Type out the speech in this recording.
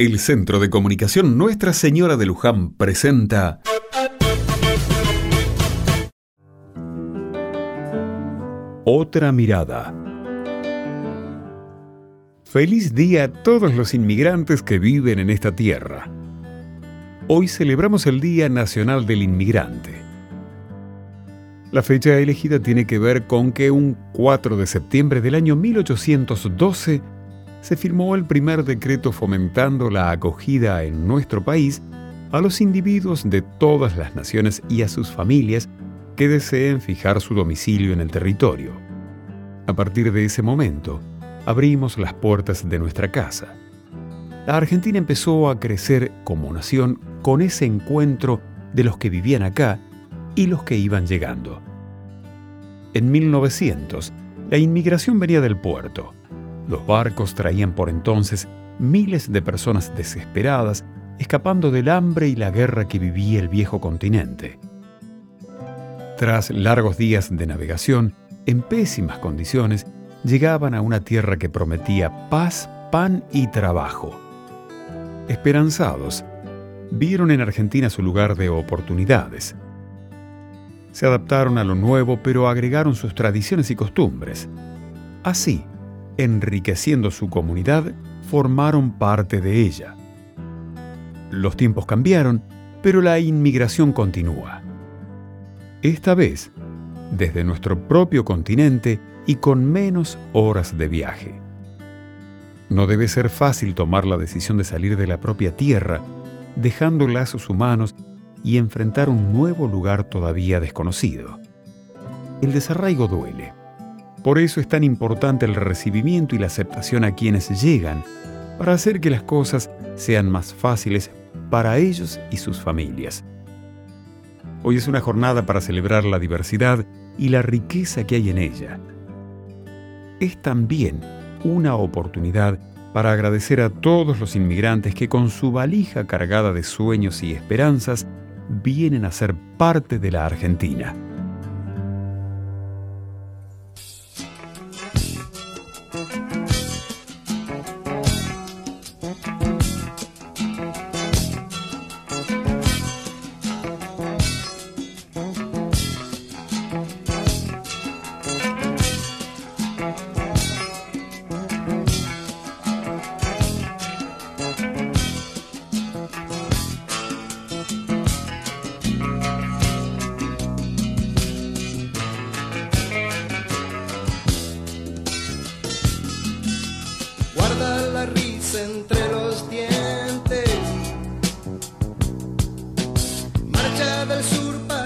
El Centro de Comunicación Nuestra Señora de Luján presenta Otra mirada. Feliz día a todos los inmigrantes que viven en esta tierra. Hoy celebramos el Día Nacional del Inmigrante. La fecha elegida tiene que ver con que un 4 de septiembre del año 1812 se firmó el primer decreto fomentando la acogida en nuestro país a los individuos de todas las naciones y a sus familias que deseen fijar su domicilio en el territorio. A partir de ese momento, abrimos las puertas de nuestra casa. La Argentina empezó a crecer como nación con ese encuentro de los que vivían acá y los que iban llegando. En 1900, la inmigración venía del puerto los barcos traían por entonces miles de personas desesperadas escapando del hambre y la guerra que vivía el viejo continente. Tras largos días de navegación, en pésimas condiciones, llegaban a una tierra que prometía paz, pan y trabajo. Esperanzados, vieron en Argentina su lugar de oportunidades. Se adaptaron a lo nuevo, pero agregaron sus tradiciones y costumbres. Así, enriqueciendo su comunidad, formaron parte de ella. Los tiempos cambiaron, pero la inmigración continúa. Esta vez, desde nuestro propio continente y con menos horas de viaje. No debe ser fácil tomar la decisión de salir de la propia tierra, dejando lazos humanos y enfrentar un nuevo lugar todavía desconocido. El desarraigo duele por eso es tan importante el recibimiento y la aceptación a quienes llegan, para hacer que las cosas sean más fáciles para ellos y sus familias. Hoy es una jornada para celebrar la diversidad y la riqueza que hay en ella. Es también una oportunidad para agradecer a todos los inmigrantes que con su valija cargada de sueños y esperanzas vienen a ser parte de la Argentina. Marcha del sur